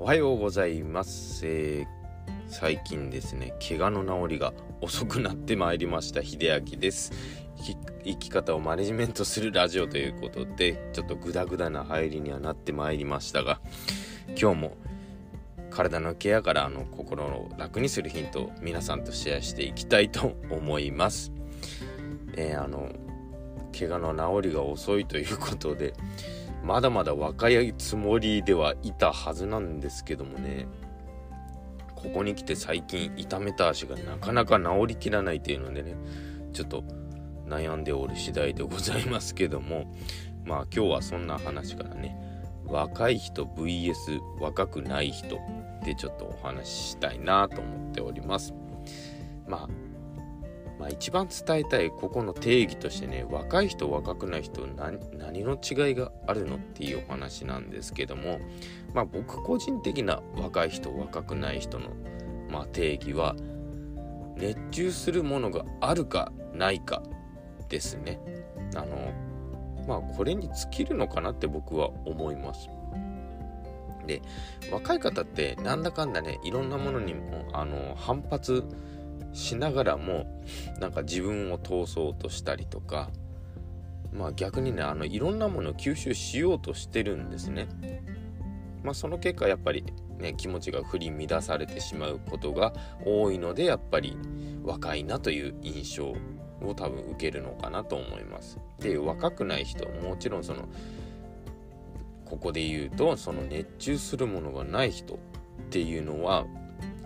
おはようございます、えー、最近ですね怪我の治りが遅くなってまいりました。秀明です。生き方をマネジメントするラジオということでちょっとグダグダな入りにはなってまいりましたが今日も体のケアからあの心を楽にするヒントを皆さんとシェアしていきたいと思います。えー、あの怪我の治りが遅いということでまだまだ若いつもりではいたはずなんですけどもね。ここに来て最近痛めた足がなかなか治りきらないというのでねちょっと悩んでおる次第でございますけども。まあ今日はそんな話からね若い人 VS 若くない人でちょっとお話ししたいなと思っております。まあまあ、一番伝えたいここの定義としてね若い人若くない人何の違いがあるのっていうお話なんですけどもまあ僕個人的な若い人若くない人の、まあ、定義は熱中するものがあるかないかですね。あのまあこれに尽きるのかなって僕は思います。で若い方ってなんだかんだねいろんなものにもあの反発ししながらもなんか自分を通そうとしたりとかまあ逆にねあのいろんなものを吸収しようとしてるんですね。まあその結果やっぱりね気持ちが振り乱されてしまうことが多いのでやっぱり若いなという印象を多分受けるのかなと思います。で若くない人もちろんそのここで言うとその熱中するものがない人っていうのは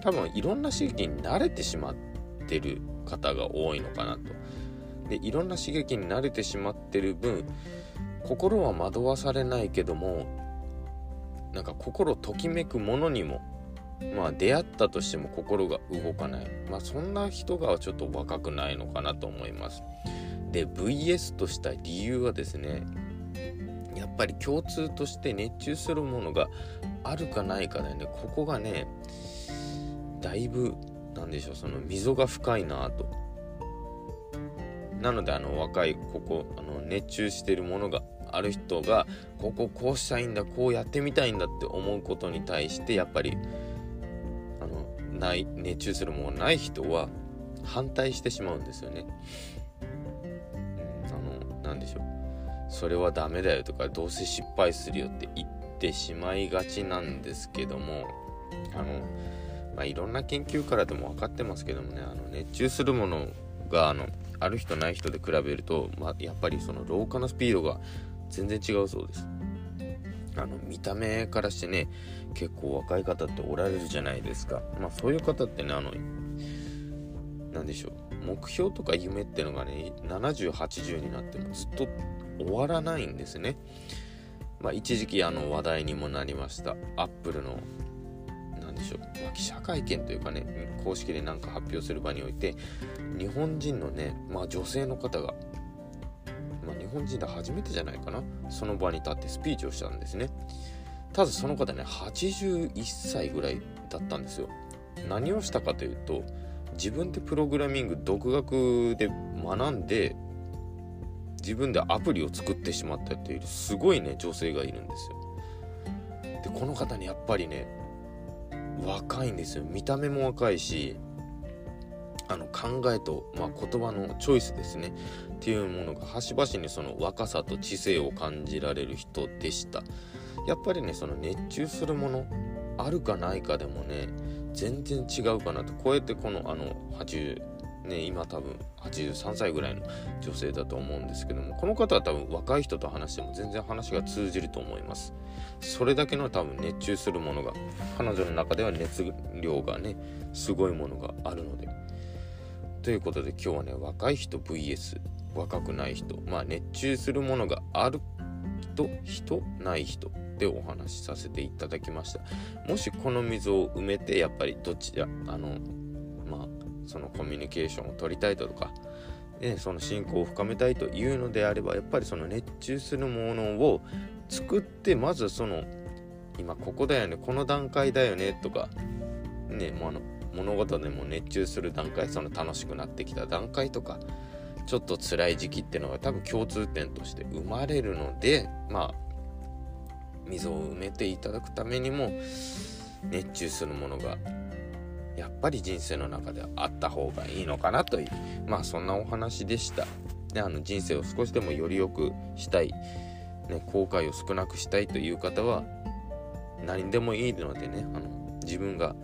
多分いろんな刺激に慣れてしまってってる方が多いのかなと。でいろんな刺激に慣れてしまってる分心は惑わされないけどもなんか心ときめくものにもまあ出会ったとしても心が動かない。まあそんな人がちょっと若くないのかなと思います。で VS とした理由はですねやっぱり共通として熱中するものがあるかないかでね。ここがねだいぶ何でしょう。その溝が深いなと。なのであの若いここあの熱中してるものがある人がこここうしたいんだこうやってみたいんだって思うことに対してやっぱりあのない熱中するものない人は反対してしまうんですよね。あの何でしょう。それはダメだよとかどうせ失敗するよって言ってしまいがちなんですけどもあのまあ、いろんな研究からでも分かってますけどもねあの熱中するものがあのある人ない人で比べると、まあ、やっぱりその老化のスピードが全然違うそうです。あの見た目からしてね結構若い方っておられるじゃないですか。まあそういう方ってねあの何でしょう。目標とか夢ってのがね7080になってもずっと終わらないんですね。まあ一時期あの話題にもなりました。アップルのでしょう、まあ、記者会見というかね公式で何か発表する場において日本人のね、まあ、女性の方が、まあ、日本人で初めてじゃないかな。その場に立ってスピーチをしたんですね。ただその方ね81歳ぐらいだったんですよ。何をしたかというと自分でプログラミング独学で学んで自分でアプリを作ってしまったというすごいね女性がいるんですよ。でこの方にやっぱりね若いんですよ。見た目も若いしあの考えと、まあ、言葉のチョイスですね。っていうものが端々にその若さと知性を感じられる人でした。やっぱりねその熱中するものあるかないかでもね全然違うかなと。こうやってこのあの80ね今多分83歳ぐらいの女性だと思うんですけどもこの方は多分若い人と話しても全然話が通じると思います。それだけの多分熱中するものが彼女の中では熱量がねすごいものがあるので。ということで今日はね若い人 VS 若くない人まあ熱中するものがある人人ない人でお話しさせていただきました。もしこの溝を埋めてやっぱりどっちらあのそのコミュニケーションを取りたいとかでその信仰を深めたいというのであればやっぱりその熱中するものを作ってまずその今ここだよねこの段階だよねとかねもうあの物事でも熱中する段階その楽しくなってきた段階とかちょっと辛い時期っていうのが多分共通点として生まれるのでまあ溝を埋めていただくためにも熱中するものがやっぱり人生の中であった方がいいのかなというまあそんなお話でした。であの人生を少しでもより良くしたい、ね、後悔を少なくしたいという方は何でもいいのでねあの自分が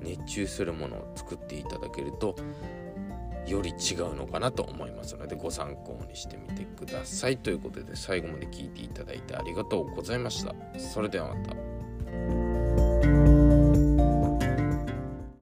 熱中するものを作っていただけるとより違うのかなと思いますのでご参考にしてみてください。ということで最後まで聞いていただいてありがとうございました。それではまた。